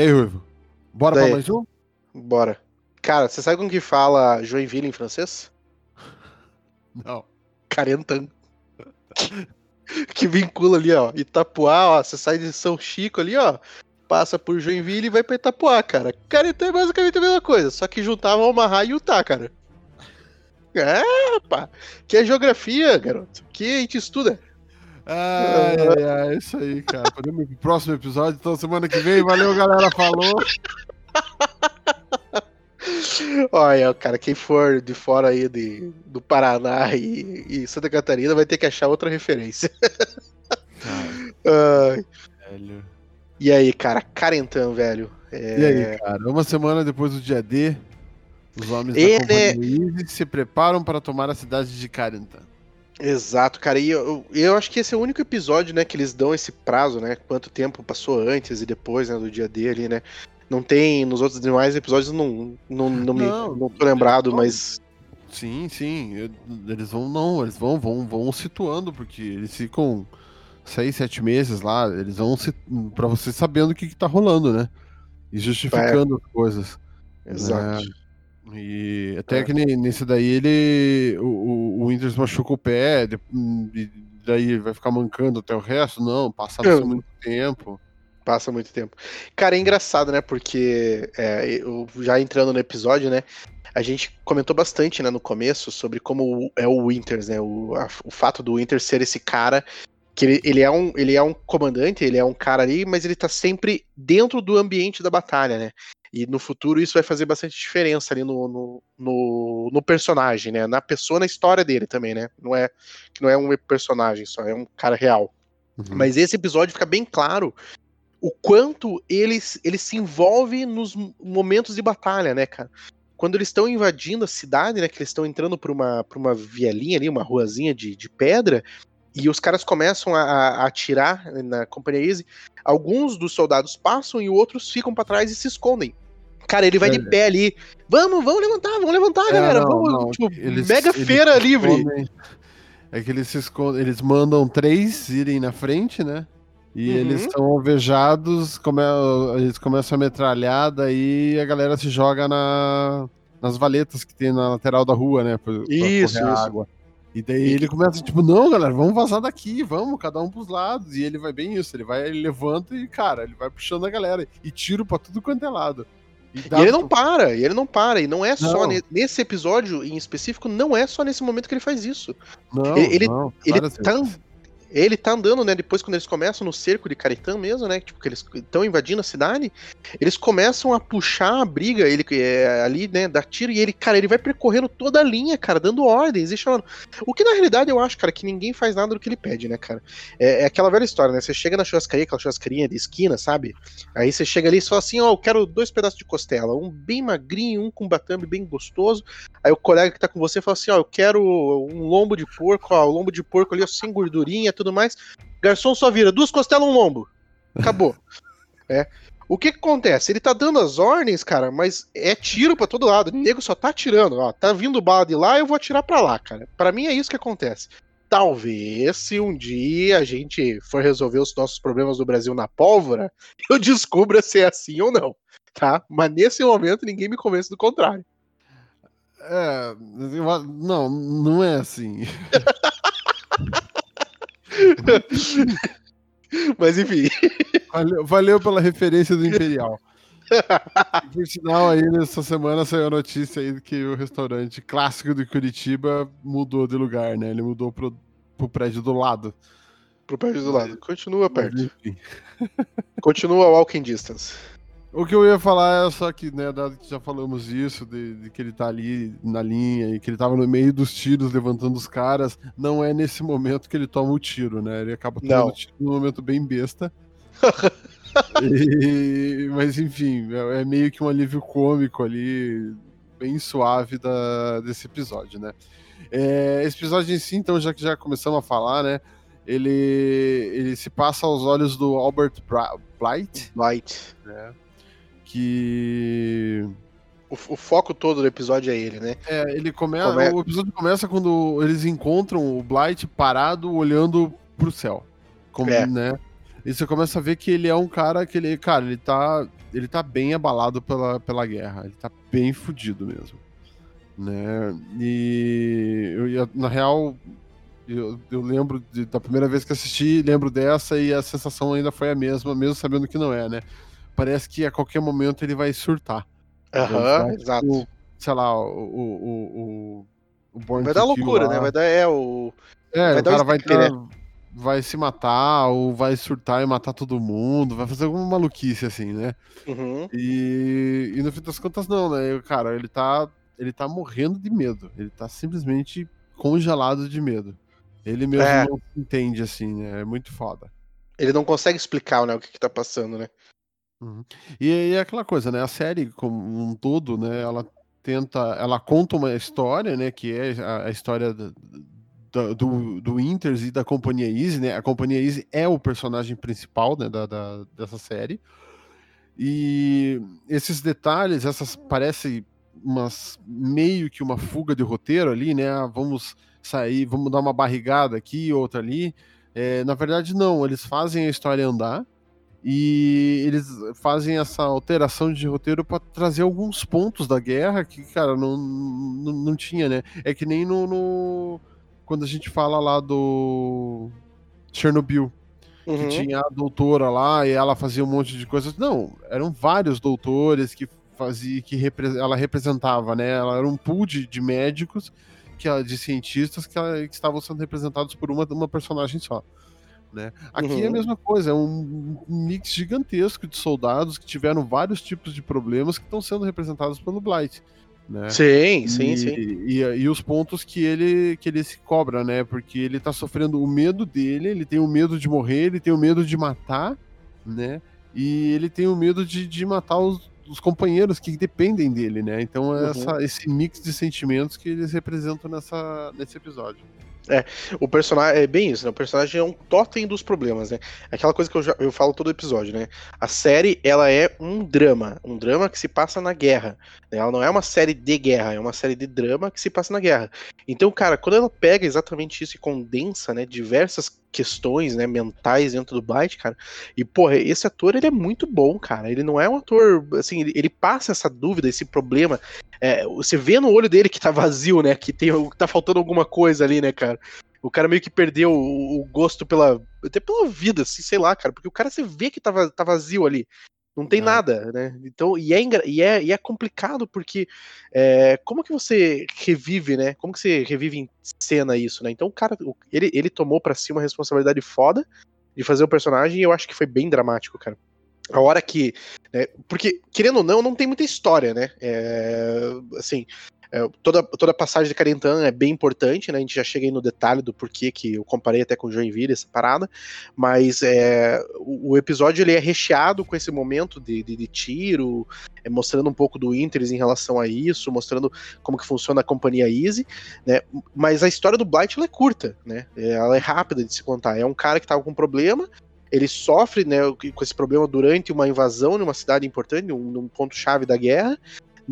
E aí, Ruivo? Bora Daí. pra mais um? Bora. Cara, você sabe como que fala Joinville em francês? Não. Carentan. que vincula ali, ó. Itapuá, ó. Você sai de São Chico ali, ó. Passa por Joinville e vai pra Itapuá, cara. Carentan é basicamente a mesma coisa, só que juntava Omaha e Utah, cara. É, pá. Que é geografia, garoto. Que a gente estuda. Ai, ai, ai, é isso aí, cara. Podemos ir pro próximo episódio, então semana que vem. Valeu, galera. Falou. Olha, cara, quem for de fora aí de, do Paraná e, e Santa Catarina vai ter que achar outra referência. Ai, Velho. e aí, cara, Carentan, velho. É, E aí, cara? Uma semana depois do dia D, os homens E, da Companhia se preparam para tomar a cidade de Carentan. Exato, cara. E eu, eu acho que esse é o único episódio, né, que eles dão esse prazo, né? Quanto tempo passou antes e depois, né, do dia D ali, né? Não tem, nos outros demais episódios, não, não, não, me, Não, não tô lembrado, não. mas Sim, sim. eu- Eles vão, não, eles vão, vão, vão situando, porque eles ficam seis, sete meses lá, eles vão se, pra você sabendo o que, que tá rolando, né? E justificando as coisas. exato. E até É. que ne- nesse daí ele. O, o, o Winters machuca o pé, e daí vai ficar mancando até o resto. Não, passa muito tempo. Passa muito tempo. Cara, é engraçado, né? Porque é, eu, já entrando no episódio, né? A gente comentou bastante, né, no começo, sobre como é o Winters, né? O, a- o fato do Winters ser esse cara que ele, ele, é um, ele é um comandante, ele é um cara ali, mas ele tá sempre dentro do ambiente da batalha, né? E no futuro isso vai fazer bastante diferença ali no, no, no, no personagem, né? Na pessoa, na história dele também, né? Não é, que não é um personagem só, é um cara real. Uhum. Mas esse episódio fica bem claro o quanto ele, ele se envolve nos momentos de batalha, né, cara? Quando eles estão invadindo a cidade, né? Que eles estão entrando por uma, por uma vielinha ali, uma ruazinha de, de pedra, e os caras começam a, a atirar na Companhia Easy. Alguns dos soldados passam e outros ficam pra trás e se escondem. Cara, ele vai de É. pé ali. Vamos, vamos levantar, vamos levantar, É, galera. não, vamos, não, tipo, eles- mega eles feira livre. escondem. É que eles se escondem, eles mandam três irem na frente, né? E Uhum. eles são alvejados, come, eles começam a metralhar, daí a galera se joga na, nas valetas que tem na lateral da rua, né? Pra, pra Isso, correr a isso. água. E daí ele começa, tipo, não, galera, vamos vazar daqui, vamos, cada um pros lados. E ele vai bem isso, ele vai, ele levanta e, cara, ele vai puxando a galera. E tiro pra tudo quanto é lado. E ele não para, e ele não para. E não é só Não. nesse episódio em específico, não é só nesse momento que ele faz isso. Não, ele- não, Ele tá, vezes. Ele tá andando, né? Depois, quando eles começam no cerco de Caretã mesmo, né? Tipo, que eles estão invadindo a cidade, eles começam a puxar a briga, ele é, ali, né? Dá tiro, e ele, cara, ele vai percorrendo toda a linha, cara, dando ordens e chamando. O que na realidade eu acho, cara, que ninguém faz nada do que ele pede, né, cara? É, é aquela velha história, né? Você chega na churrascaria, aquela churrascaria de esquina, sabe? Aí você chega ali e fala assim: ó, eu quero dois pedaços de costela, um bem magrinho, um com batame bem gostoso. Aí o colega que tá com você fala assim: ó, eu quero um lombo de porco, ó, o lombo de porco ali, ó, sem gordurinha tudo mais. Garçom só vira duas costelas, um lombo. Acabou. é. O que que acontece? Ele tá dando as ordens, cara, mas é tiro pra todo lado. O nego só tá atirando, ó. Tá vindo bala de lá, eu vou atirar pra lá, cara. Pra mim é isso que acontece. Talvez, se um dia a gente for resolver os nossos problemas do Brasil na pólvora, eu descubra se é assim ou não, tá? Mas nesse momento ninguém me convence do contrário. É, não, não é assim. Mas enfim. Valeu, valeu pela referência do Imperial. E, Por sinal, aí nessa semana saiu a notícia aí que o restaurante clássico de Curitiba mudou de lugar, né? Ele mudou pro, pro prédio do lado. Pro prédio do lado. Continua perto. Continua walking distance. O que eu ia falar é só que, né, dado que já falamos isso, de, de que ele tá ali na linha e que ele tava no meio dos tiros levantando os caras, não é nesse momento que ele toma o tiro, né? Ele acaba tomando o tiro num momento bem besta. E- mas enfim, é, é meio que um alívio cômico ali, bem suave da, desse episódio, né? É, esse episódio em si, então, já que já começamos a falar, né? Ele, ele se passa aos olhos do Albert Blight, Light. né? Que O, o foco todo do episódio é ele, né? é, ele começa, Come- o episódio começa quando eles encontram o Blight parado olhando pro céu, como, É. né? E você começa a ver que ele é um cara que ele, cara, ele tá, ele tá bem abalado pela, pela guerra. Ele tá bem fudido mesmo. Né? E eu, na real, eu, eu lembro de, da primeira vez que assisti, lembro dessa e a sensação ainda foi a mesma, mesmo sabendo que não é, né? Parece que a qualquer momento ele vai surtar. Aham, uhum, exato. O, sei lá, o, o, o, o Born Vai dar loucura, lá. né? Vai dar, é, o... É, vai o cara vai, ter, né? vai se matar, ou vai surtar e matar todo mundo, vai fazer alguma maluquice assim, né? Uhum. E, e no fim das contas, não, né? Cara, ele tá, ele tá morrendo de medo. Ele tá simplesmente congelado de medo. Ele mesmo é. não entende, assim, né? É muito foda. Ele não consegue explicar, né, o que, que tá passando, né? Uhum. E, e é aquela coisa, né? A série, como um todo, né? Ela tenta. Ela conta uma história, né? Que é a, a história do, do, Inters e da Companhia Easy, né? A Companhia Easy é o personagem principal né, da, da, dessa série. E esses detalhes, essas parece umas meio que uma fuga de roteiro ali, né? Ah, vamos sair, vamos dar uma barrigada aqui, outra ali. É, na verdade, não, eles fazem a história andar e eles fazem essa alteração de roteiro para trazer alguns pontos da guerra que, cara, não, não, não tinha, né? É que nem no, no, Quando a gente fala lá do Chernobyl. Uhum. Que tinha a doutora lá e ela fazia um monte de coisas. Não, eram vários doutores que fazia que repre ela representava, né? Ela era um pool de, de médicos, que, de cientistas que, ela, que estavam sendo representados por uma, uma personagem só. Né? Aqui uhum. é a uhum. mesma coisa, é um mix gigantesco de soldados que tiveram vários tipos de problemas que estão sendo representados pelo Blight. Né? Sim, sim, e, sim. E, e, os pontos que ele, que ele se cobra, né? Porque ele tá sofrendo o medo dele, ele tem o medo de morrer, ele tem o medo de matar, né? E ele tem o medo de, de matar os, os companheiros que dependem dele, né? Então é uhum. essa, esse mix de sentimentos que eles representam nessa, nesse episódio. É, o personagem é bem isso, né? O personagem é um totem dos problemas, né? Aquela coisa que eu, já, eu falo todo episódio, né? A série, ela é um drama, um drama que se passa na guerra. Né? Ela não é uma série de guerra, é uma série de drama que se passa na guerra. Então, cara, quando ela pega exatamente isso e condensa, né, diversas questões, né, mentais dentro do Blight, cara. E, porra, esse ator, ele é muito bom, cara. Ele não é um ator, assim, ele, ele passa essa dúvida, esse problema. É, você vê no olho dele que tá vazio, né, que tem, tá faltando alguma coisa ali, né, cara. O cara meio que perdeu o, o gosto pela, até pela vida, assim, sei lá, cara. Porque o cara, você vê que tá, tá vazio ali. Não tem é. nada, né? Então, e é, e é, e é complicado porque é, como que você revive, né? Como que você revive em cena isso, né? Então o cara, ele, ele tomou para si uma responsabilidade foda de fazer o personagem e eu acho que foi bem dramático, cara. A hora que. Né, porque, querendo ou não, não tem muita história, né? É, assim, é, toda, toda a passagem de Carentan é bem importante, né? A gente já chega aí no detalhe do porquê que eu comparei até com Joinville essa parada, mas é, o, o, episódio ele é recheado com esse momento de, de, de tiro, é, mostrando um pouco do Inters em relação a isso, mostrando como que funciona a companhia Easy, né? Mas a história do Blight ela é curta, né? Ela é rápida de se contar. É um cara que tava com um problema, ele sofre né, com esse problema durante uma invasão numa cidade importante, num, num ponto-chave da guerra,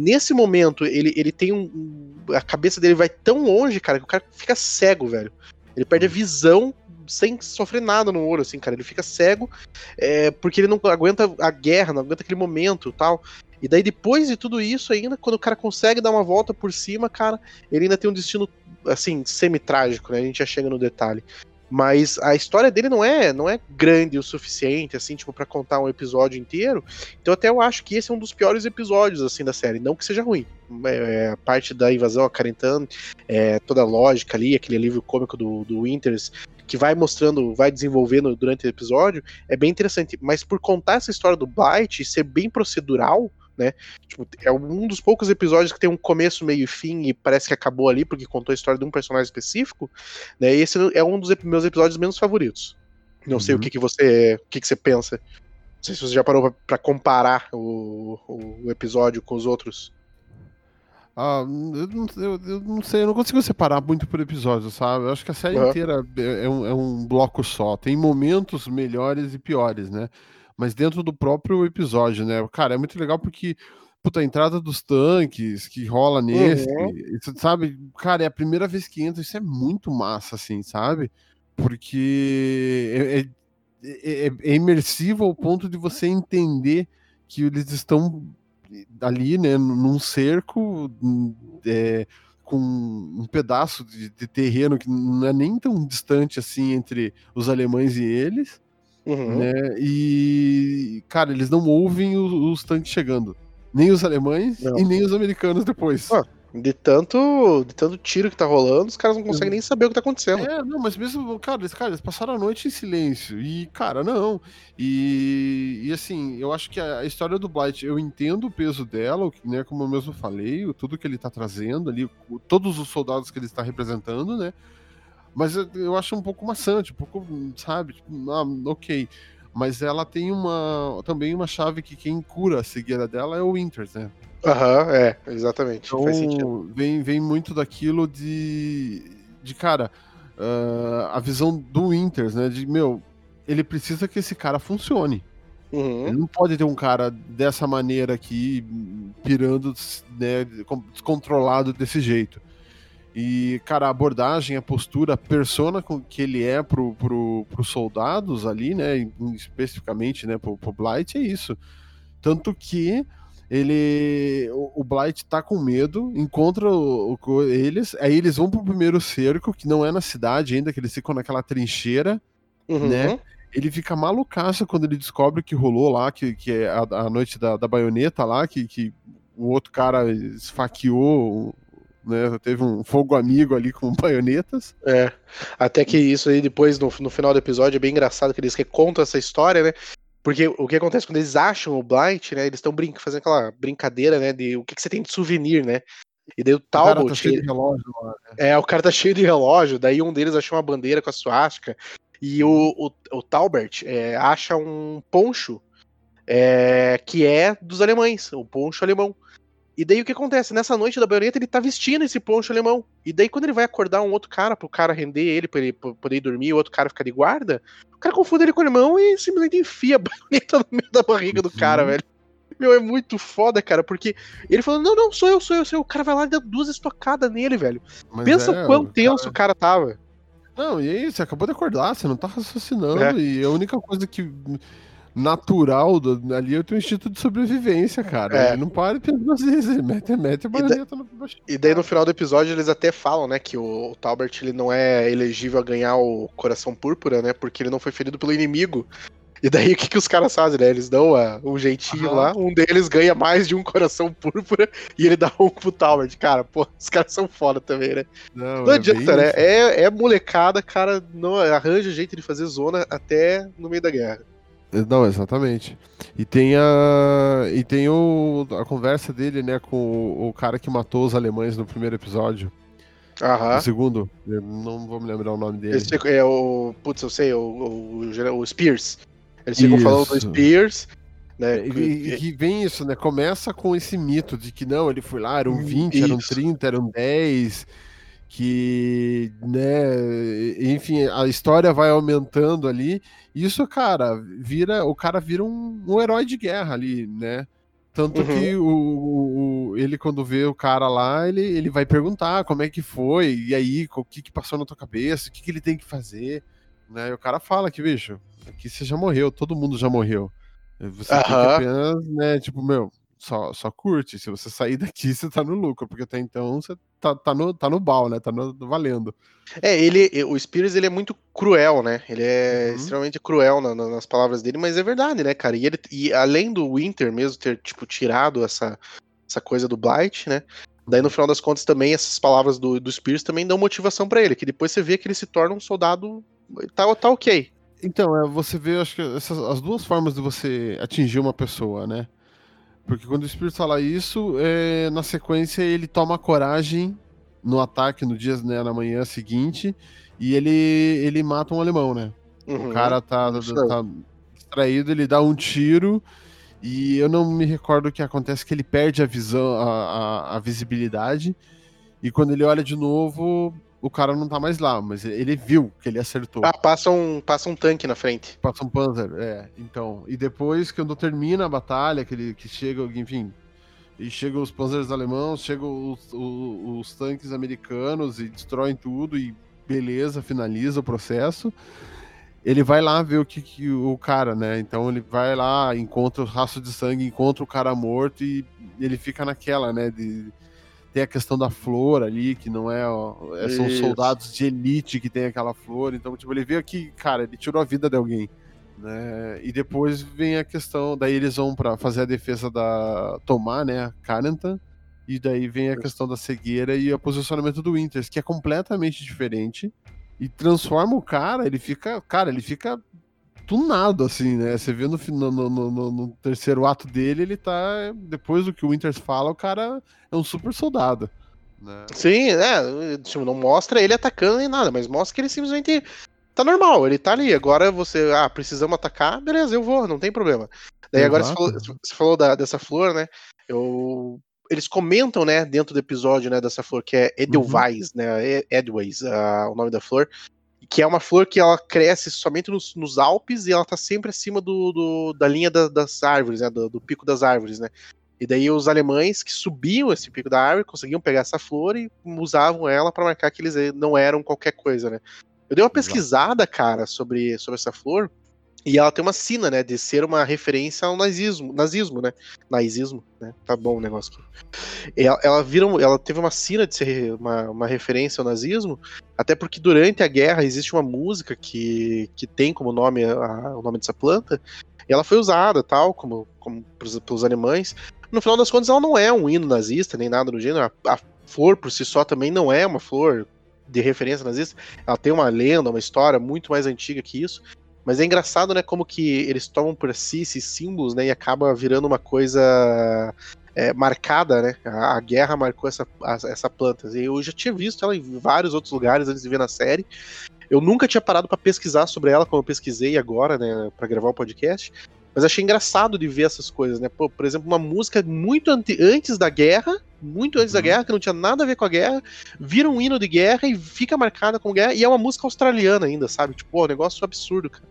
Nesse momento, ele, ele tem um. A cabeça dele vai tão longe, cara, que o cara fica cego, velho. Ele perde a visão sem sofrer nada no ouro, assim, cara. Ele fica cego é, porque ele não aguenta a guerra, não aguenta aquele momento tal. E daí, depois de tudo isso, ainda, quando o cara consegue dar uma volta por cima, cara, ele ainda tem um destino, assim, semi-trágico, né? A gente já chega no detalhe. Mas a história dele não é não é grande o suficiente, assim, tipo, para contar um episódio inteiro. Então até eu acho que esse é um dos piores episódios, assim, da série. Não que seja ruim. É, a parte da invasão a Carentan, é, toda a lógica ali, aquele alívio cômico do, do Winters, que vai mostrando, vai desenvolvendo durante o episódio, é bem interessante. Mas por contar essa história do Blight ser bem procedural, né? Tipo, é um dos poucos episódios que tem um começo, meio e fim e parece que acabou ali porque contou a história de um personagem específico, né? E esse é um dos meus episódios menos favoritos. Não uhum. sei o uhum. que, que você, o que, que você pensa. Não sei se você já parou para comparar o, o episódio com os outros. Ah, eu não, eu, eu não, sei, eu não consigo separar muito por episódio, sabe? Eu acho que a série uhum. inteira é, é um, é um bloco só. Tem momentos melhores e piores, né? Mas dentro do próprio episódio, né? Cara, é muito legal porque puta, a entrada dos tanques que rola nesse, uhum. sabe? Cara, é a primeira vez que entra, isso é muito massa, assim, sabe? Porque é, é, é, é, é imersivo ao ponto de você entender que eles estão ali, né, num cerco é, com um pedaço de, de, terreno que não é nem tão distante assim entre os alemães e eles, uhum. né? E cara, eles não ouvem os, os tanques chegando, nem os alemães não. e nem os americanos depois. Ah, de tanto, de tanto tiro que tá rolando, os caras não conseguem nem saber o que tá acontecendo. É, não, mas mesmo, cara, eles, cara, eles passaram a noite em silêncio. E, cara, não. E, e assim, eu acho que a, a história do Blight, eu entendo o peso dela, né? Como eu mesmo falei, tudo que ele tá trazendo ali, todos os soldados que ele está representando, né? Mas eu, eu acho um pouco maçante, um pouco, sabe? Tipo, ah, ok. Mas ela tem uma também uma chave que quem cura a cegueira dela é o Winters, né? Aham, uhum, é, exatamente. Então, Faz sentido. Vem, vem muito daquilo de. de cara, uh, a visão do Winters, né? De, meu, ele precisa que esse cara funcione. Uhum. Ele não pode ter um cara dessa maneira aqui, pirando, né, descontrolado desse jeito. E, cara, a abordagem, a postura, a persona que ele é pro, pro, pros soldados ali, né, especificamente, né, pro, pro Blight, é isso. Tanto que ele o, o Blight tá com medo, encontra o, o, eles, aí eles vão pro primeiro cerco, que não é na cidade ainda, que eles ficam naquela trincheira, uhum. né? Ele fica malucaço quando ele descobre que rolou lá, que, que é a, a noite da, da baioneta lá, que, que o outro cara esfaqueou né? Teve um fogo amigo ali com baionetas. É. Até que isso aí depois, no, no final do episódio, é bem engraçado que eles recontam essa história, né? Porque o que acontece quando eles acham o Blight, né? Eles estão fazendo aquela brincadeira, né? De o que, que, você tem de souvenir, né? E daí o Talbot. O cara tá cheio de relógio lá, né? É, o cara tá cheio de relógio. Daí um deles achou uma bandeira com a suástica. E o, o, o Talbert é, acha um poncho é, que é dos alemães, o poncho alemão. E daí o que acontece? Nessa noite da baioneta ele tá vestindo esse poncho alemão. E daí quando ele vai acordar um outro cara pro cara render ele, pra ele poder ir dormir, o outro cara ficar de guarda, o cara confunde ele com o alemão e simplesmente enfia a baioneta no meio da barriga do cara, uhum. velho. Meu, é muito foda, cara, porque ele falou: não, não, sou eu, sou eu, sou eu. O cara vai lá e dá duas estocadas nele, velho. Mas Pensa é, quão tenso o cara... o cara tava. Não, e aí, você acabou de acordar, você não tá raciocinando, é. e a única coisa que natural do, ali é o teu instinto de sobrevivência, cara. É. Ele não para e pensa duas vezes, mete, mete a baioneta no E daí no final do episódio eles até falam, né, que o, o Talbert ele não é elegível a ganhar o coração púrpura, né, porque ele não foi ferido pelo inimigo. E daí o que, que os caras fazem, né? Eles dão uh, um jeitinho lá, um deles ganha mais de um coração púrpura e ele dá um pro Talbert. Cara, pô, os caras são foda também, né? Não, não é adianta, né? É, é molecada, cara, não arranja jeito de fazer zona até no meio da guerra. Não, exatamente. E tem a e tem o, a conversa dele, né, com o, o cara que matou os alemães no primeiro episódio. Aham. O segundo, eu não vou me lembrar o nome dele. É o, putz, eu sei, o, o, o Spears. Eles ficam falando do Spears, né? E, e, vem isso, né? Começa com esse mito de que não, ele foi lá, eram 20, isso. eram 30, eram 10 que, né, enfim, a história vai aumentando ali. Isso, cara, vira, o cara vira um, um herói de guerra ali, né? Tanto uhum. que o, o, ele, quando vê o cara lá, ele, ele vai perguntar como é que foi, e aí, o que, que passou na tua cabeça, o que, que ele tem que fazer, né? E o cara fala que, bicho, aqui você já morreu, todo mundo já morreu. Você uhum. apenas, né, tipo, meu, só, só curte. Se você sair daqui, você tá no lucro, porque até então você tá, tá, no, tá no bal, né? Tá no, valendo. É, ele, o Spears ele é muito cruel, né? Ele é uhum. extremamente cruel na, na, nas palavras dele, mas é verdade, né, cara? E, ele, e além do Winter mesmo ter, tipo, tirado essa, essa coisa do Blight, né? Daí, no final das contas, também essas palavras do, do Spears também dão motivação para ele, que depois você vê que ele se torna um soldado. Tá, tá ok. Então, é, você vê, acho que essas, as duas formas de você atingir uma pessoa, né? Porque quando o Espírito fala isso, é, na sequência ele toma coragem no ataque no dia, né, na manhã seguinte, e ele, ele mata um alemão, né? Uhum, o cara tá, tá distraído, ele dá um tiro, e eu não me recordo o que acontece, que ele perde a visão, a, a, a visibilidade, e quando ele olha de novo, o cara não tá mais lá, mas ele viu que ele acertou. Ah, passa um, passa um tanque na frente. Passa um Panzer, é. Então, e depois quando termina a batalha, que, ele, que chega, enfim, e chegam os Panzers alemãos, chegam os, os, os, tanques americanos e destroem tudo e beleza, finaliza o processo. ele vai lá ver o que, que, o cara, né? Então ele vai lá, encontra o rastro de sangue, encontra o cara morto e ele fica naquela, né? De, tem a questão da flor ali, que não é. É, são Isso. soldados de elite que tem aquela flor. Então, tipo, ele vê aqui, cara, ele tirou a vida de alguém. Né? E depois vem a questão, daí eles vão para fazer a defesa da Tomar, né, Carentan, e daí vem a questão da cegueira e o posicionamento do Winters, que é completamente diferente e transforma o cara, ele fica, cara, ele fica tunado assim, né? Você vê no, no, no, no terceiro ato dele, ele tá depois do que o Winters fala, o cara é um super soldado. Né? Sim, é, tipo, não mostra ele atacando nem nada, mas mostra que ele simplesmente tá normal, ele tá ali. Agora você, ah, precisamos atacar, beleza, eu vou, não tem problema. Daí Exato. agora você falou, você falou da, dessa flor, né? Eu eles comentam, né, dentro do episódio, né, dessa flor que é Edelweiss, uhum. né, Edways, uh, o nome da flor, que é uma flor que ela cresce somente nos, nos Alpes e ela tá sempre acima do, do da linha da, das árvores, né, do, do, pico das árvores, né. E daí os alemães que subiam esse pico da árvore conseguiam pegar essa flor e usavam ela para marcar que eles não eram qualquer coisa, né. Eu dei uma pesquisada, cara, sobre, sobre essa flor. E ela tem uma sina, né, de ser uma referência ao nazismo, nazismo, né? Nazismo, né? Tá bom o negócio aqui. Ela, ela, vira, ela teve uma sina de ser uma, uma referência ao nazismo, até porque durante a guerra existe uma música que, que tem como nome a, o nome dessa planta, e ela foi usada, tal, como, como pelos, pelos alemães. No final das contas, ela não é um hino nazista, nem nada do gênero. A, a flor por si só também não é uma flor de referência nazista. Ela tem uma lenda, uma história muito mais antiga que isso. Mas é engraçado, né, como que eles tomam por si esses símbolos, né, e acaba virando uma coisa é, marcada, né? A, a, guerra marcou essa, a, essa planta. Eu já tinha visto ela em vários outros lugares antes de ver na série. Eu nunca tinha parado para pesquisar sobre ela, como eu pesquisei agora, né, para gravar o podcast. Mas achei engraçado de ver essas coisas, né? Pô, por exemplo, uma música muito antes da guerra, muito antes da uhum. guerra, que não tinha nada a ver com a guerra, vira um hino de guerra e fica marcada com guerra, e é uma música australiana ainda, sabe? Tipo, pô, um negócio absurdo, cara.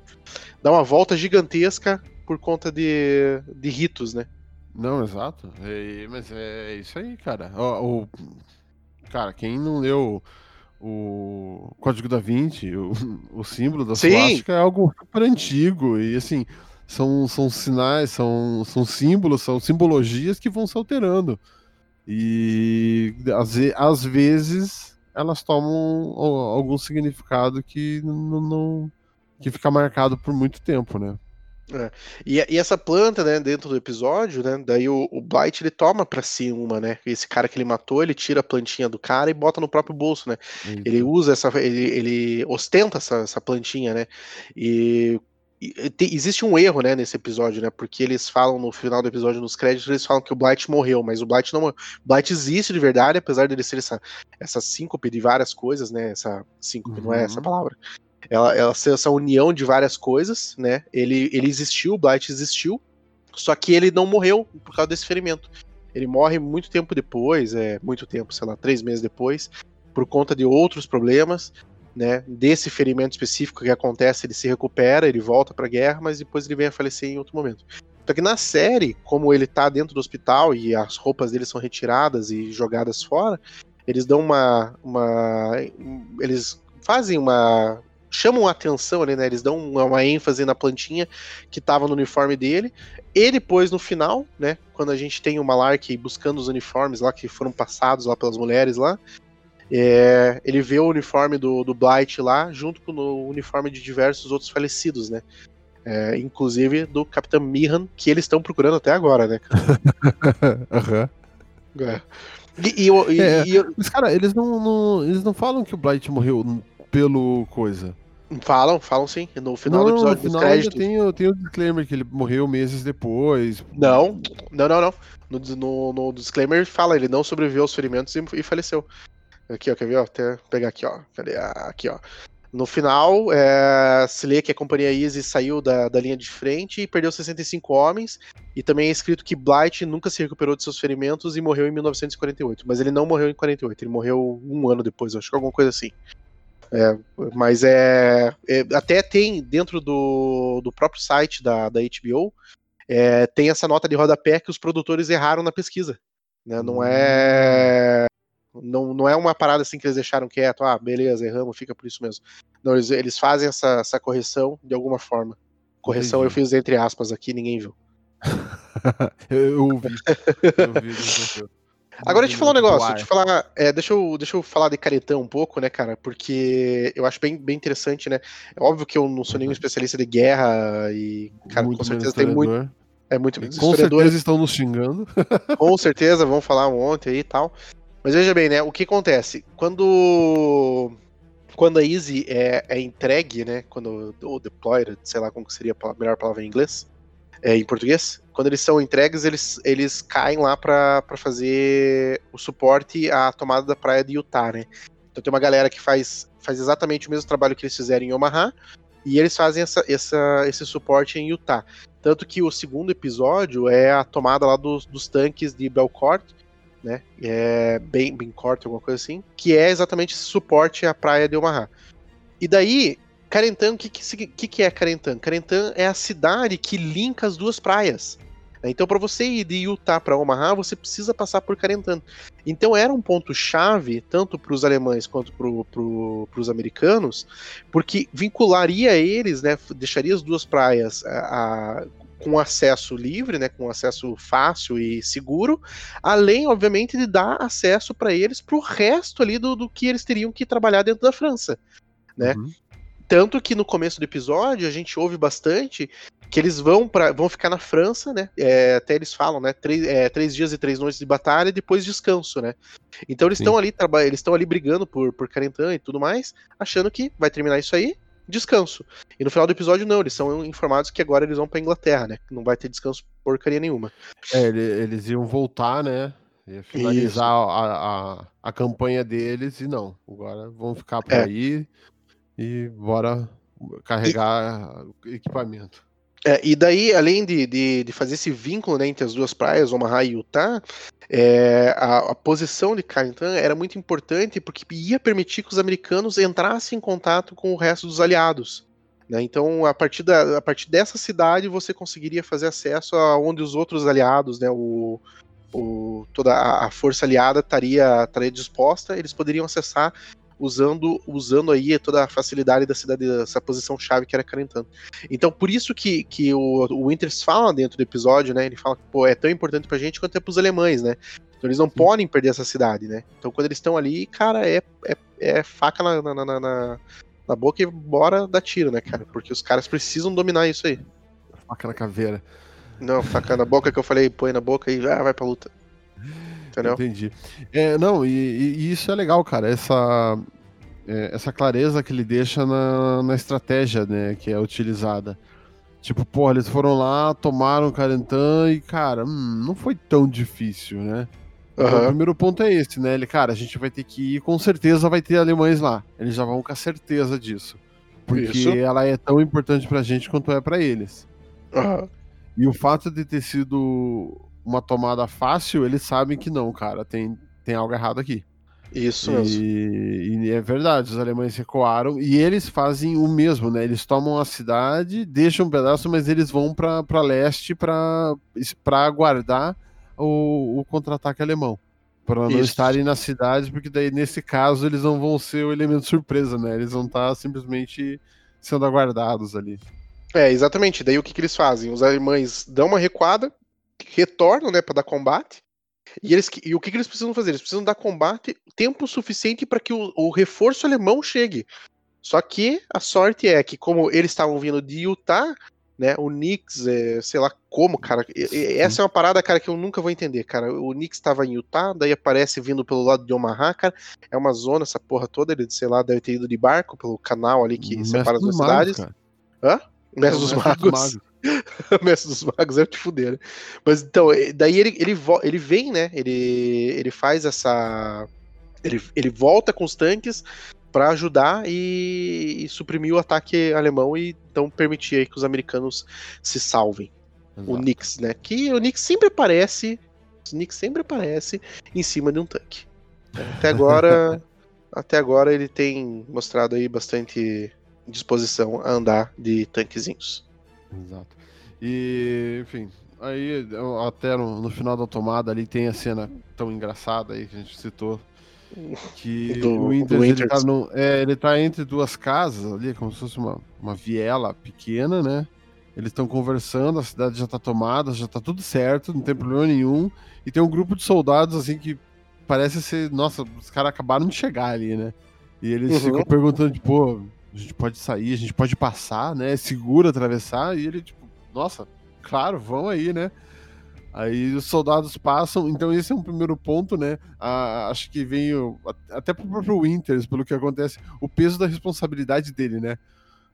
Dá uma volta gigantesca por conta de, de ritos, né? Não, exato. É, mas é isso aí, cara. O, o, cara, quem não leu o Código da Vinci, o, o símbolo da Sim. suástica é algo super antigo e assim são, são sinais, são, são símbolos, são simbologias que vão se alterando. E às, às vezes elas tomam algum significado que não, não que fica marcado por muito tempo, né? É. E, e, essa planta, né, dentro do episódio, né, daí o, o Blight ele toma para si uma, né, esse cara que ele matou, ele tira a plantinha do cara e bota no próprio bolso, né, ele usa essa, ele, ele ostenta essa, essa plantinha, né, e existe um erro, né, nesse episódio, né? Porque eles falam no final do episódio, nos créditos, eles falam que o Blight morreu, mas o Blight não Blight existe de verdade, apesar dele ser essa, essa síncope de várias coisas, né? Essa síncope, uhum. não é essa uhum. palavra. Ela, ela ser essa união de várias coisas, né? Ele, ele existiu, o Blight existiu, só que ele não morreu por causa desse ferimento. Ele morre muito tempo depois, é muito tempo, sei lá, três meses depois, por conta de outros problemas né, desse ferimento específico que acontece, ele se recupera, ele volta para a guerra, mas depois ele vem a falecer em outro momento. Só que na série, como ele tá dentro do hospital e as roupas dele são retiradas e jogadas fora, eles dão uma, uma eles fazem uma chamam a atenção ali, né? Eles dão uma, uma ênfase na plantinha que estava no uniforme dele. E depois, no final, né? Quando a gente tem o Malark buscando os uniformes lá que foram passados lá pelas mulheres lá, é, ele vê o uniforme do, do Blight lá, junto com o uniforme de diversos outros falecidos, né? É, inclusive do Capitão Mihan, que eles estão procurando até agora, né? Uhum. é. E, e, e, é, e, Mas, cara, eles não, não, eles não falam que o Blight morreu pelo coisa. Falam, falam sim. No final não, do episódio, no final créditos. Tem, tem o disclaimer que ele morreu meses depois. Não, não, não, não. No, no, no disclaimer fala, ele não sobreviveu aos ferimentos e, e faleceu. Aqui, ó, quer ver? Ó, até pegar aqui, ó. Cadê? Ah, aqui, ó. No final, é, se lê que a companhia Easy saiu da, da linha de frente e perdeu 65 homens. E também é escrito que Blight nunca se recuperou de seus ferimentos e morreu em 1948. Mas ele não morreu em 48, ele morreu um ano depois, acho que alguma coisa assim. É, mas é, é, Até tem dentro do, do próprio site da, da HBO, é, tem essa nota de rodapé que os produtores erraram na pesquisa. Né? Não é Não, não é uma parada assim que eles deixaram quieto, ah, beleza, erramos, fica por isso mesmo. Não, eles, eles fazem essa, essa correção de alguma forma. Correção Entendi. eu fiz entre aspas aqui, ninguém viu. eu, eu ouvi. Eu ouvi Agora deixa eu falar um negócio, deixa eu falar, é, deixa, eu, deixa eu falar de caretão um pouco, né, cara? Porque eu acho bem, bem interessante, né? É óbvio que eu não sou nenhum uhum. especialista de guerra e, cara, muito com certeza tem muito. É muito Com certeza estão nos xingando. com certeza, vão falar um monte aí e tal. Mas veja bem, né? O que acontece? Quando quando a Easy é, é entregue, né? Quando ou deployed, sei lá como seria a melhor palavra em inglês, é, em português, quando eles são entregues, eles, eles caem lá para fazer o suporte à tomada da praia de Utah, né? Então tem uma galera que faz, faz exatamente o mesmo trabalho que eles fizeram em Omaha, e eles fazem essa, essa, esse suporte em Utah. Tanto que o segundo episódio é a tomada lá dos, dos tanques de Belcourt, né? É bem, bem corte, alguma coisa assim, que é exatamente suporte à praia de Omaha. E daí, Carentan, o que, que, que é Carentan? Carentan é a cidade que linka as duas praias. Então, para você ir de Utah para Omaha, você precisa passar por Carentan. Então, era um ponto-chave, tanto para os alemães quanto para os americanos, porque vincularia eles, né, deixaria as duas praias a, a, com acesso livre, né, com acesso fácil e seguro, além, obviamente, de dar acesso para eles para o resto ali do, do que eles teriam que trabalhar dentro da França. Né? Uhum. Tanto que no começo do episódio a gente ouve bastante que eles vão para vão ficar na França, né? É, até eles falam, né? Três, é, três dias e três noites de batalha e depois descanso, né? Então eles estão ali eles estão ali brigando por por Carentan e tudo mais, achando que vai terminar isso aí, descanso. E no final do episódio não, eles são informados que agora eles vão para Inglaterra, né? Não vai ter descanso porcaria nenhuma. É, eles iam voltar, né? Ia finalizar a, a, a, campanha deles e não. Agora vão ficar por é. aí e bora carregar e... equipamento. É, e daí, além de, de, de, fazer esse vínculo né, entre as duas praias, Omaha e Utah, é, a, a, posição de Carrington era muito importante porque ia permitir que os americanos entrassem em contato com o resto dos aliados. Né? Então, a partir, da, a partir dessa cidade, você conseguiria fazer acesso a onde os outros aliados, né, o, o, toda a força aliada estaria disposta, eles poderiam acessar usando usando aí toda a facilidade da cidade, essa posição chave que era Carentan. Então, por isso que, que o, o Winters fala dentro do episódio, né? Ele fala que é tão importante pra gente quanto é pros alemães, né? Então eles não Sim. podem perder essa cidade, né? Então quando eles estão ali, cara, é, é, é faca na, na, na, na, na boca e bora dar tiro, né, cara? Porque os caras precisam dominar isso aí. Faca na caveira. Não, faca na boca que eu falei, põe na boca e ah, vai pra luta entendeu? Entendi. É, não, e, e, isso é legal, cara. Essa, é, essa clareza que ele deixa na, na estratégia, né, que é utilizada. Tipo, pô, eles foram lá, tomaram Carentan e, cara, hum, não foi tão difícil, né? Uhum. Então, o primeiro ponto é esse, né? Ele, cara, a gente vai ter que ir, com certeza vai ter alemães lá. Eles já vão com a certeza disso. Porque Isso. ela é tão importante pra gente quanto é para eles. Uhum. E o fato de ter sido uma tomada fácil, eles sabem que não, cara, tem, tem algo errado aqui. Isso e, mesmo. E é verdade, os alemães recuaram e eles fazem o mesmo, né? Eles tomam a cidade, deixam um pedaço, mas eles vão para leste para aguardar o, o contra-ataque alemão. Para não estarem nas cidades, porque daí nesse caso eles não vão ser o elemento surpresa, né? Eles vão estar simplesmente sendo aguardados ali. É, exatamente. Daí o que, que eles fazem? Os alemães dão uma recuada, retornam, né, para dar combate. E, eles, e o que, que, eles precisam fazer? Eles precisam dar combate tempo suficiente para que o, o, reforço alemão chegue. Só que a sorte é que, como eles estavam vindo de Utah, né? O Knicks, é, sei lá como, cara. Essa é uma parada, cara, que eu nunca vou entender, cara. O Knicks estava em Utah, daí aparece vindo pelo lado de Omaha, cara. É uma zona, essa porra toda. Ele, sei lá, deve ter ido de barco pelo canal ali que separa as duas cidades. Hã? Mestre dos Magos. Mestre dos Magos é te fuder, né? Mas então, daí ele, ele, ele vem, né? Ele, ele faz essa. Ele, ele volta com os tanques para ajudar e, e, suprimir o ataque alemão e então permitir aí que os americanos se salvem. Exato. O Nix, né? Que o Nix sempre aparece. O Nix sempre aparece em cima de um tanque. Até agora. até agora ele tem mostrado aí bastante disposição a andar de tanquezinhos. Exato. E, enfim, aí até no, no, final da tomada ali tem a cena tão engraçada aí que a gente citou, Que do, o Winters, ele, tá no, é, ele tá entre duas casas ali, como se fosse uma, uma viela pequena, né? Eles estão conversando, a cidade já tá tomada, já tá tudo certo, não tem problema nenhum. E tem um grupo de soldados, assim, que parece ser. Nossa, os caras acabaram de chegar ali, né? E eles uhum. ficam perguntando, tipo, a gente pode sair, a gente pode passar, né? É seguro atravessar. E ele, tipo, nossa, claro, vão aí, né? Aí os soldados passam, então esse é um primeiro ponto, né? Ah, acho que vem o, até pro próprio Winters, pelo que acontece, o peso da responsabilidade dele, né?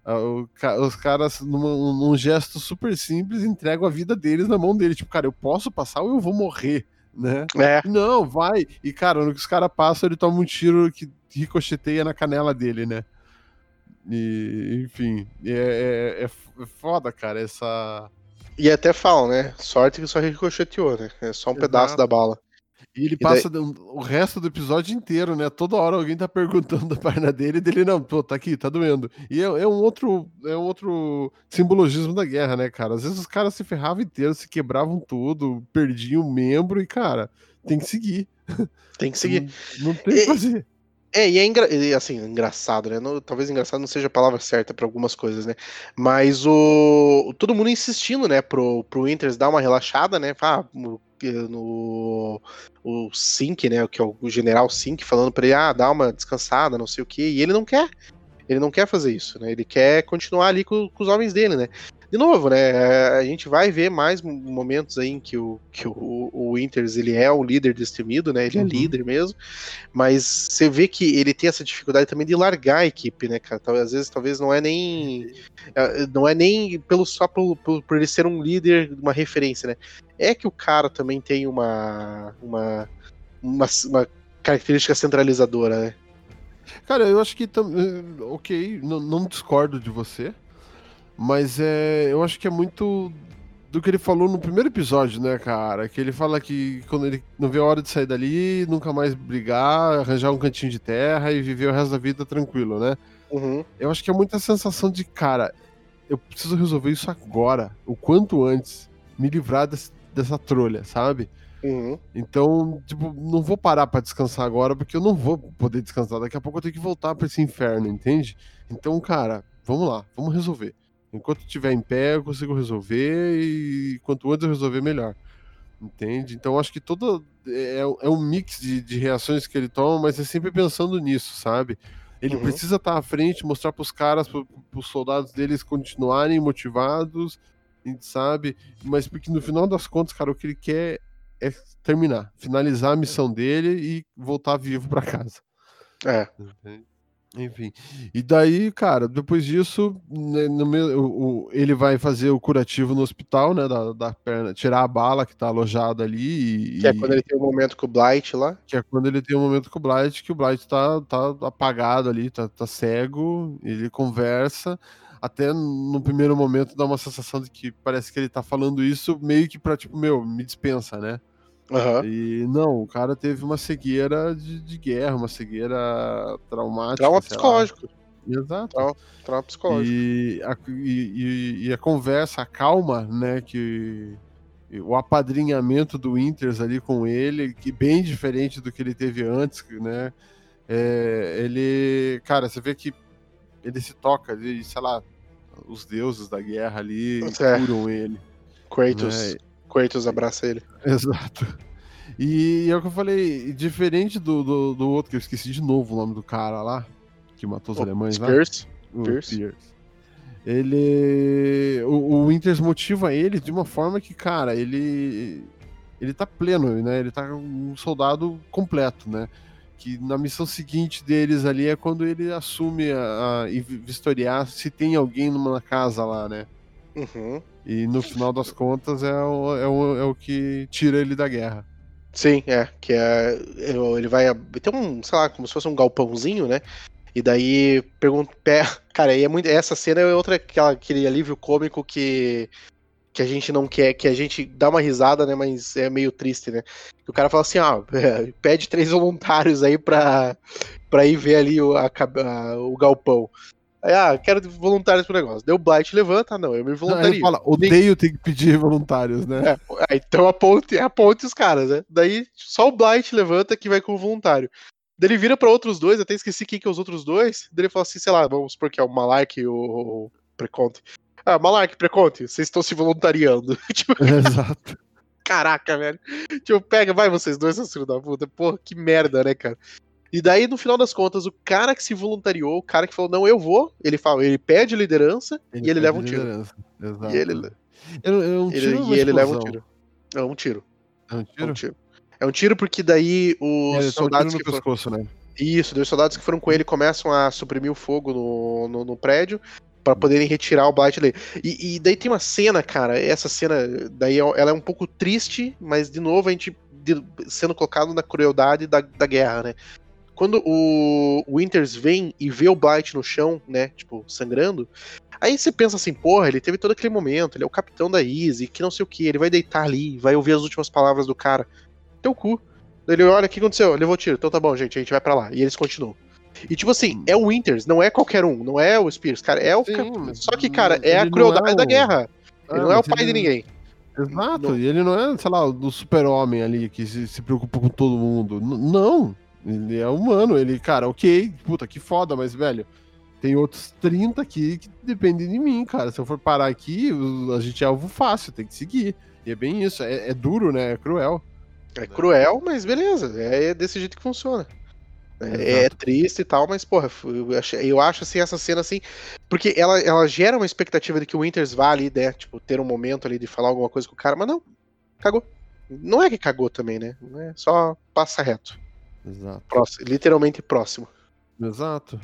Ah, o, os caras, num, num, gesto super simples, entregam a vida deles na mão dele. Tipo, cara, eu posso passar ou eu vou morrer, né? É. Não, vai. E, cara, no que os caras passam, ele toma um tiro que ricocheteia na canela dele, né? E, enfim, é, é, é foda, cara, essa e até falam, né? Sorte que só ricocheteou, né? É só um Exato. pedaço da bala. E ele e passa daí... o resto do episódio inteiro, né? Toda hora alguém tá perguntando da perna dele e dele, não, pô, tá aqui, tá doendo. E é, é, um outro é um outro simbologismo da guerra, né, cara? Às vezes os caras se ferravam inteiro, se quebravam tudo, perdiam um membro e, cara, tem que seguir. Tem que seguir. não, não tem o que fazer. É, e é engra... assim, engraçado, né? Não, talvez engraçado não seja a palavra certa para algumas coisas, né? Mas o todo mundo insistindo, né, pro, pro Winters dar uma relaxada, né? Ah, no, o Sink, né, que é o general Sink falando para ele, ah, dá uma descansada, não sei o que, e ele não quer. Ele não quer fazer isso, né? Ele quer continuar ali com, com os homens dele, né? De novo, né? A gente vai ver mais momentos aí em que o, que o, o Winters ele é o líder destemido, né? Ele é uhum. é líder mesmo, mas você vê que ele tem essa dificuldade também de largar a equipe, né, cara? Às vezes, talvez não é nem é, não é nem pelo só por, ele ser um líder, uma referência, né? É que o cara também tem uma uma, uma, uma característica centralizadora, né? Cara, eu acho que ok, não, não discordo de você. Mas é, eu acho que é muito do que ele falou no primeiro episódio, né, cara? Que ele fala que quando ele não vê a hora de sair dali, nunca mais brigar, arranjar um cantinho de terra e viver o resto da vida tranquilo, né? Uhum. Eu acho que é muita sensação de, cara, eu preciso resolver isso agora, o quanto antes, me livrar desse, dessa trolha, sabe? Uhum. Então, tipo, não vou parar para descansar agora, porque eu não vou poder descansar. Daqui a pouco eu tenho que voltar para esse inferno, entende? Então, cara, vamos lá, vamos resolver. Enquanto estiver em pé, eu consigo resolver e quanto antes eu resolver, melhor. Entende? Então acho que todo é, é um mix de, de, reações que ele toma, mas é sempre pensando nisso, sabe? Ele uhum. precisa estar à frente, mostrar para os caras, para os soldados deles continuarem motivados, sabe? Mas porque no final das contas, cara, o que ele quer é terminar, finalizar a missão dele e voltar vivo para casa. É. Entende? Enfim. E daí, cara, depois disso, né, meu, o, o, ele vai fazer o curativo no hospital, né? Da, da perna, tirar a bala que tá alojada ali. E, que é quando ele tem um momento com o Blight lá. Que é quando ele tem um momento com o Blight, que o Blight tá, tá apagado ali, tá, tá cego, ele conversa. Até no primeiro momento dá uma sensação de que parece que ele tá falando isso meio que pra, tipo, meu, me dispensa, né? Uhum. E não, o cara teve uma cegueira de, de guerra, uma cegueira traumática. Trauma psicológico. Exato. Trauma, trauma psicológico. E a, e, e a, conversa, a calma, né, que o apadrinhamento do Inters ali com ele, que bem diferente do que ele teve antes, né? É, ele, cara, você vê que ele se toca, ele, sei lá, os deuses da guerra ali é. curam ele. Kratos. Né? Kratos abraça ele. Exato. E é o que eu falei, diferente do, do, do, outro, que eu esqueci de novo o nome do cara lá, que matou os oh, alemães lá. O Pierce. Pierce. Ele. O, o Winters motiva ele de uma forma que, cara, ele. Ele tá pleno, né? Ele tá um soldado completo, né? Que na missão seguinte deles ali é quando ele assume a, a vistoriar se tem alguém numa casa lá, né? Uhum. E no final das contas é o, é o, é o que tira ele da guerra. Sim, é. Que é. Ele vai. Tem um, sei lá, como se fosse um galpãozinho, né? E daí pergunta. Cara, e é muito. Essa cena é outra aquela, aquele alívio cômico que. Que a gente não quer, que a gente dá uma risada, né? Mas é meio triste, né? o cara fala assim, ah, pede três voluntários aí pra, pra ir ver ali o, a, a, o galpão. Aí, ah, quero voluntários pro negócio. Deu Blight, levanta, não, eu me voluntario. fala, odeio ter que pedir voluntários, né? É, então a ponte, a ponte os caras, né? Daí só o Blight levanta que vai com o voluntário. Daí ele vira pra outros dois, até esqueci quem que é os outros dois. Daí ele fala assim, sei lá, vamos supor que é o Malark e o Preconte. Ah, Malark, Preconte, vocês estão se voluntariando. tipo, Exato. caraca, velho. Tipo, pega, vai vocês dois, seus filhos da puta. Porra, que merda, né, cara? E daí, no final das contas, o cara que se voluntariou, o cara que falou, não, eu vou, ele fala, ele pede liderança e ele perde leva um tiro. liderança. Exato. E ele, É, é um ele- tiro e ele leva um tiro. É um tiro. É um É um tiro? tiro. É um tiro porque daí os É, ele um tiro soldados que foram. pescoço, né? Isso, os soldados que foram com ele começam a suprimir o fogo no, no, no prédio pra poderem retirar o Blight dele. E, e daí tem uma cena, cara, essa cena, daí é- ela é um pouco triste, mas de novo a gente de- sendo colocado na crueldade da, da guerra, né? Quando o Winters vem e vê o Blight no chão, né, tipo, sangrando, aí você pensa assim, porra, ele teve todo aquele momento, ele é o capitão da Easy, que não sei o que, ele vai deitar ali, vai ouvir as últimas palavras do cara. Teu cu. Ele olha, o que aconteceu? Levou tiro. Então tá bom, gente, a gente vai pra lá. E eles continuam. E tipo assim, é o Winters, não é qualquer um, não é o Spears, cara, é o. Sim, cap- Só que, cara, é a crueldade é da o- guerra. Ah, ele não é o pai de ele- ninguém. Exato, Não- e ele não é, sei lá, do super-homem ali que se, se preocupa com todo mundo. N- não, ele é humano, ele, cara, ok, puta, que foda, mas, velho, tem outros 30 aqui que dependem de mim, cara. Se eu for parar aqui, a gente é alvo fácil, tem que seguir. E é bem isso, é, é duro, né, é cruel. É cruel, mas beleza. É desse jeito que funciona. É, é triste e tal, mas, porra, eu acho, eu acho assim, essa cena assim. Porque ela, ela gera uma expectativa de que o Winters vá ali, né? Tipo, ter um momento ali de falar alguma coisa com o cara, mas não. Cagou. Não é que cagou também, né? É só passa reto. Exato. Próximo, literalmente próximo. Exato.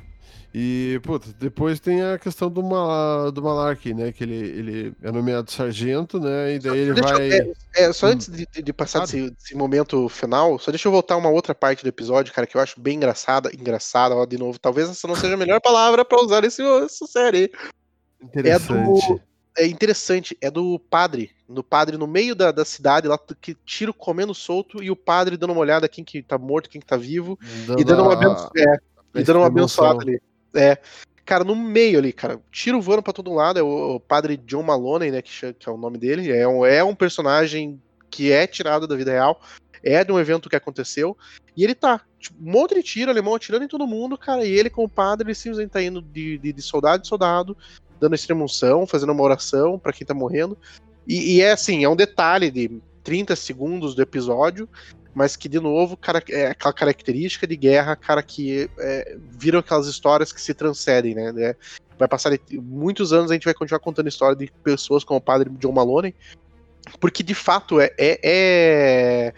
E, puta, depois tem a questão do, Mal do Malark, né? Que ele, ele é nomeado sargento, né? E daí ele Deixa eu- vai. é, é, só Hum. antes de, de- passar Claro. desse, desse momento final, só deixa eu voltar uma outra parte do episódio, cara, que eu acho bem engraçada. Engraçada, ó, de novo. Talvez essa não seja a melhor palavra pra usar nesse, nessa série. Interessante. É interessante, é do padre. Do padre no meio da, da cidade, lá que tiro comendo solto, e o padre dando uma olhada quem que tá morto, quem que tá vivo, e dando uma, abenço... é, e dando uma abençoada ali. É. Cara, no meio ali, cara, tiro voando pra todo lado, é o, o padre John Maloney, né, que, que é o nome dele, é um, é um personagem que é tirado da vida real, é de um evento que aconteceu, e ele tá, tipo, um monte de tiro, alemão atirando em todo mundo, cara, e ele com o padre, ele simplesmente tá indo de, de, de soldado em soldado, dando extremunção, fazendo uma oração pra quem tá morrendo, e, e é assim, é um detalhe de 30 segundos do episódio, mas que, de novo, cara, é aquela característica de guerra, cara, que é, viram aquelas histórias que se transcendem, né? né? Vai passar muitos anos, a gente vai continuar contando história de pessoas como o padre John Maloney, porque, de fato, é, é, é,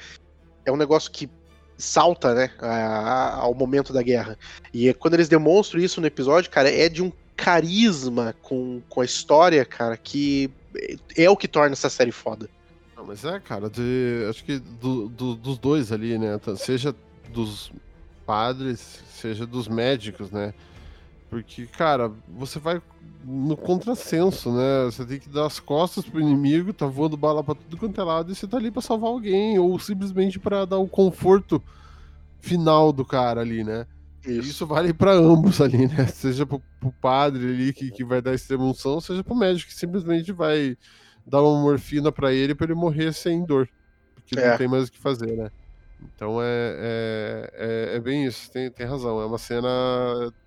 é um negócio que salta, né, ao momento da guerra. E é quando eles demonstram isso no episódio, cara, é de um carisma com, com a história, cara, que é o que torna essa série foda. Não, mas é, cara, de, acho que do- do- dos dois ali, né? tan- Seja dos padres, seja dos médicos, né? Porque, cara, você vai no contrassenso, né? Você tem que dar as costas pro inimigo, tá voando bala pra tudo quanto é lado, e você tá ali pra salvar alguém, ou simplesmente pra dar o conforto final do cara ali, né? Isso vale pra ambos ali, né? Seja pro, pro padre ali que, que vai dar extrema unção, seja pro médico que simplesmente vai dar uma morfina pra ele pra ele morrer sem dor. Porque É. não tem mais o que fazer, né? Então é, é, é, é bem isso, tem, tem razão. É uma cena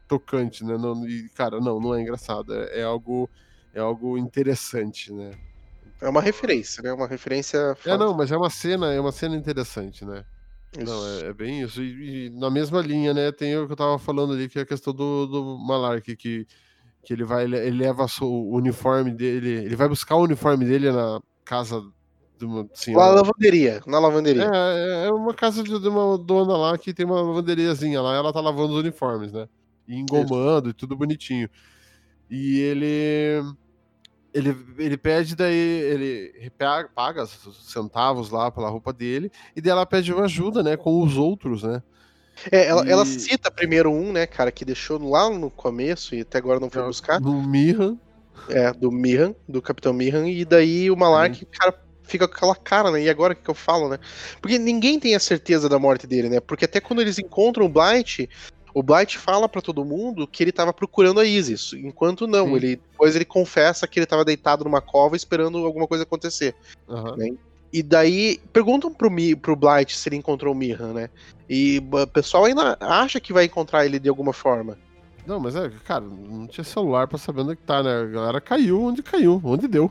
tocante, né? Não, e, cara, não, não é engraçado. É, é algo, é algo interessante, né? É uma referência, né? Uma referência. É, não, mas é uma cena, é uma cena interessante, né? Isso. Não, é, é bem isso. E, e na mesma linha, né, tem o que eu tava falando ali, que é a questão do, do Malark, que, que ele vai, ele ele leva o uniforme dele, ele vai buscar o uniforme dele na casa de uma Na senhora. lavanderia, na lavanderia. É, é uma casa de, de uma dona lá que tem uma lavanderiazinha lá, ela tá lavando os uniformes, né? E engomando e tudo bonitinho. E ele. Ele, ele pede, daí ele paga, paga os centavos lá pela roupa dele, e daí ela pede uma ajuda, né, com os outros, né? É, ela, ela E- cita primeiro um, né, cara, que deixou lá no começo e até agora não foi É, buscar. No Mirran. É, do Miran, do Capitão Miran, e daí o Malark, cara, fica com aquela cara, né? E agora o que, que eu falo, né? Porque ninguém tem a certeza da morte dele, né? Porque até quando eles encontram o Blight, o Blight fala pra todo mundo que ele tava procurando a Isis, enquanto não, Sim. ele depois ele confessa que ele tava deitado numa cova esperando alguma coisa acontecer. Aham. Né? E daí perguntam pro, Mi, pro Blight se ele encontrou o Mirran, né? E o pessoal ainda acha que vai encontrar ele de alguma forma. Não, mas é, cara, não tinha celular pra saber onde é que tá, né? A galera caiu onde caiu, onde deu.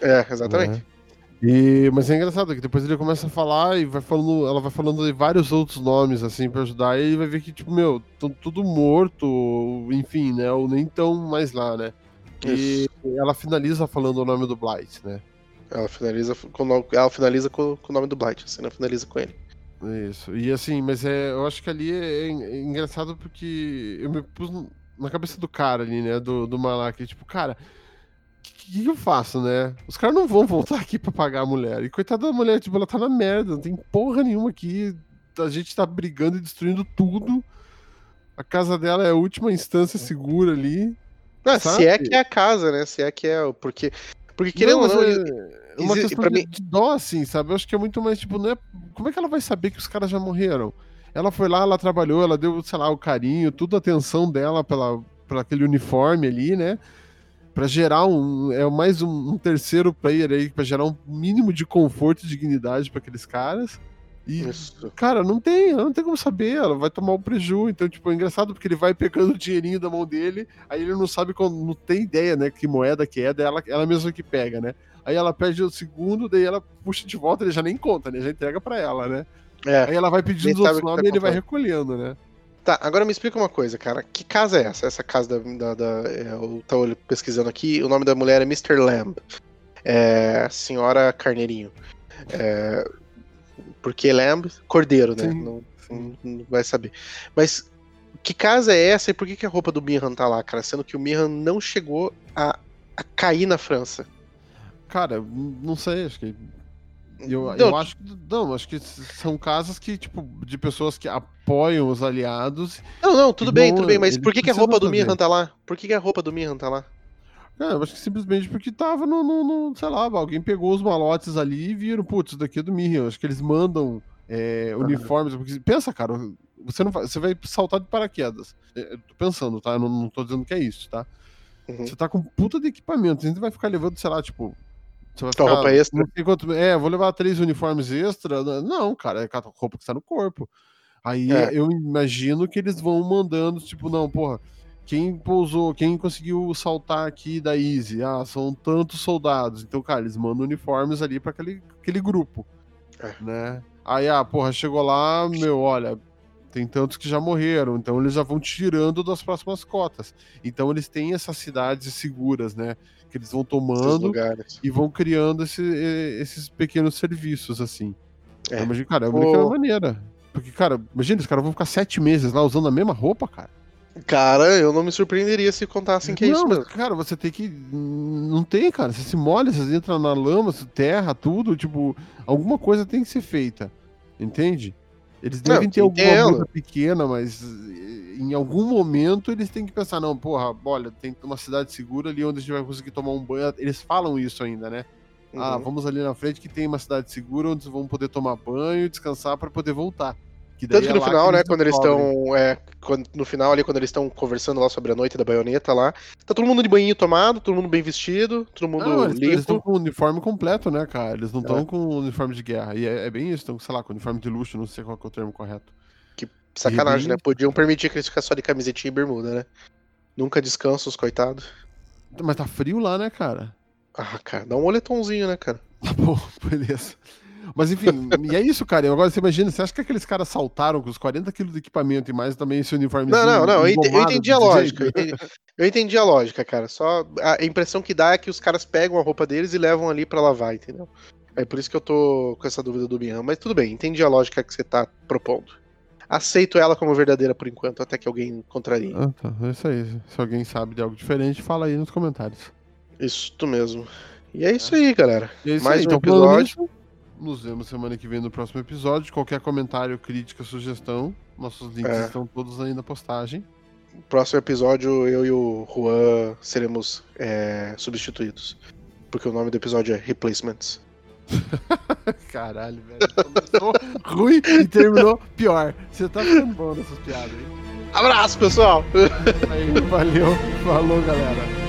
É, exatamente. É. E, mas é engraçado que depois ele começa a falar e vai falando, ela vai falando de vários outros nomes, assim, pra ajudar, e ele vai ver que, tipo, meu, tudo morto, enfim, né? Ou nem tão mais lá, né? E Isso. ela finaliza falando o nome do Blight, né? Ela finaliza com, ela finaliza com, com o nome do Blight, assim, não finaliza com ele. Isso. E assim, mas é, eu acho que ali é, é engraçado porque eu me pus na cabeça do cara ali, né? Do, do Malak, tipo, cara, que, que, eu faço, né? Os caras não vão voltar aqui pra pagar a mulher. E coitada da mulher, tipo, ela tá na merda, não tem porra nenhuma aqui. A gente tá brigando e destruindo tudo. A casa dela é a última instância segura ali. Não, se é que é a casa, né? Se é que é. Porque, porque querendo ou não. É uma questão de, mim... de dó, assim, sabe? Eu acho que é muito mais, tipo, não é... como é que ela vai saber que os caras já morreram? Ela foi lá, ela trabalhou, ela deu, sei lá, o carinho, tudo a atenção dela pela, pela aquele uniforme ali, né? Pra gerar um. É mais um, um terceiro player aí, pra gerar um mínimo de conforto e dignidade para aqueles caras. E, Isso. cara, não tem, não tem como saber, ela vai tomar o um preju. Então, tipo, é engraçado porque ele vai pegando o dinheirinho da mão dele, aí ele não sabe, não tem ideia, né, que moeda que é, dela, ela mesma que pega, né? Aí ela pede o segundo, daí ela puxa de volta, ele já nem conta, né? Já entrega para ela, né? É, aí ela vai pedindo os outros nomes tá e ele vai recolhendo, né? Tá, agora me explica uma coisa, cara. Que casa é essa? Essa casa da. da, da é, eu tô pesquisando aqui, o nome da mulher é Mr. Lamb. É. Senhora Carneirinho. É, porque Lamb, cordeiro, né? Não, não, não, vai saber. Mas que casa é essa e por que, que a roupa do Miran tá lá, cara? Sendo que o Miran não chegou a, a cair na França. Cara, não sei, acho que. Eu, não, eu acho que. Não, acho que são casos que, tipo, de pessoas que apoiam os aliados. Não, não, tudo bem, tudo bem, mas por que, que a roupa do Miran tá lá? Por que, que a roupa do Miran tá lá? É, eu acho que simplesmente porque tava no, no, no, sei lá, alguém pegou os malotes ali e viram, putz, isso daqui é do Miriam. Acho que eles mandam é, uniformes. Porque, pensa, cara, você não vai, você vai saltar de paraquedas. É, eu tô pensando, tá? Eu não, não tô dizendo que é isso, tá? Uhum. Você tá com puta de equipamento. A gente vai ficar levando, sei lá, tipo, você vai ficar, roupa extra? Enquanto, é, vou levar três uniformes extra. Não, cara, é a roupa que está no corpo. Aí é. eu imagino que eles vão mandando, tipo, não, porra, quem pousou, quem conseguiu saltar aqui da Easy? Ah, são tantos soldados. Então, cara, eles mandam uniformes ali para aquele, aquele grupo, é. né? Aí, ah, porra, chegou lá, meu, olha, tem tantos que já morreram, então eles já vão tirando das próximas cotas. Então eles têm essas cidades seguras, né? Que eles vão tomando e vão criando esse, esses pequenos serviços, assim. É. Imagina, cara, é uma Pô. maneira. Porque, cara, imagina, os caras vão ficar sete meses lá usando a mesma roupa, cara. Cara, eu não me surpreenderia se contassem que é isso mesmo. Cara, você tem que. Não tem, cara. Você se molha, você entra na lama, terra, tudo. Tipo, alguma coisa tem que ser feita. Entende? Eles devem não, ter alguma coisa pequena, mas em algum momento eles têm que pensar, não, porra, olha, tem uma cidade segura ali onde a gente vai conseguir tomar um banho. Eles falam isso ainda, né? Ah, uhum. Ah, vamos ali na frente que tem uma cidade segura onde vão poder tomar banho e descansar para poder voltar. Que Tanto que no é final, que né, quando eles estão. É, no final ali, quando eles estão conversando lá sobre a noite da baioneta lá, tá todo mundo de banhinho tomado, todo mundo bem vestido, todo mundo não, eles, limpo. Eles estão com o uniforme completo, né, cara? Eles não estão é. com o uniforme de guerra. E é, é bem isso, estão, sei lá, com o uniforme de luxo, não sei qual é o termo correto. Sacanagem, né? Podiam permitir que eles ficassem só de camisetinha e bermuda, né? Nunca descansam os coitados. Mas tá frio lá, né, cara? Ah, cara, dá um moletomzinho, né, cara? Tá bom, beleza. Mas enfim, e é isso, cara. Agora você imagina, você acha que aqueles caras saltaram com os 40 quilos de equipamento e mais também esse uniforme? Não, não, não. Eu entendi, eu entendi a lógica. Eu entendi, eu entendi, a lógica, cara. Só a impressão que dá é que os caras pegam a roupa deles e levam ali para lavar, entendeu? É por isso que eu tô com essa dúvida do Bian. Mas tudo bem, entendi a lógica que você tá propondo aceito ela como verdadeira por enquanto, até que alguém contrarie. Ah, tá. É isso aí. Se alguém sabe de algo diferente, fala aí nos comentários. Isso mesmo. E é isso aí, galera. É isso Mais aí. um então, episódio. Nos vemos semana que vem no próximo episódio. Qualquer comentário, crítica, sugestão, nossos links é. estão todos aí na postagem. Próximo episódio, eu e o Juan seremos é, substituídos. Porque o nome do episódio é Replacements. Caralho, velho. Começou ruim e terminou pior. Você tá ficando bom nessas piadas, hein? Abraço, pessoal! Aí, valeu. Falou, galera.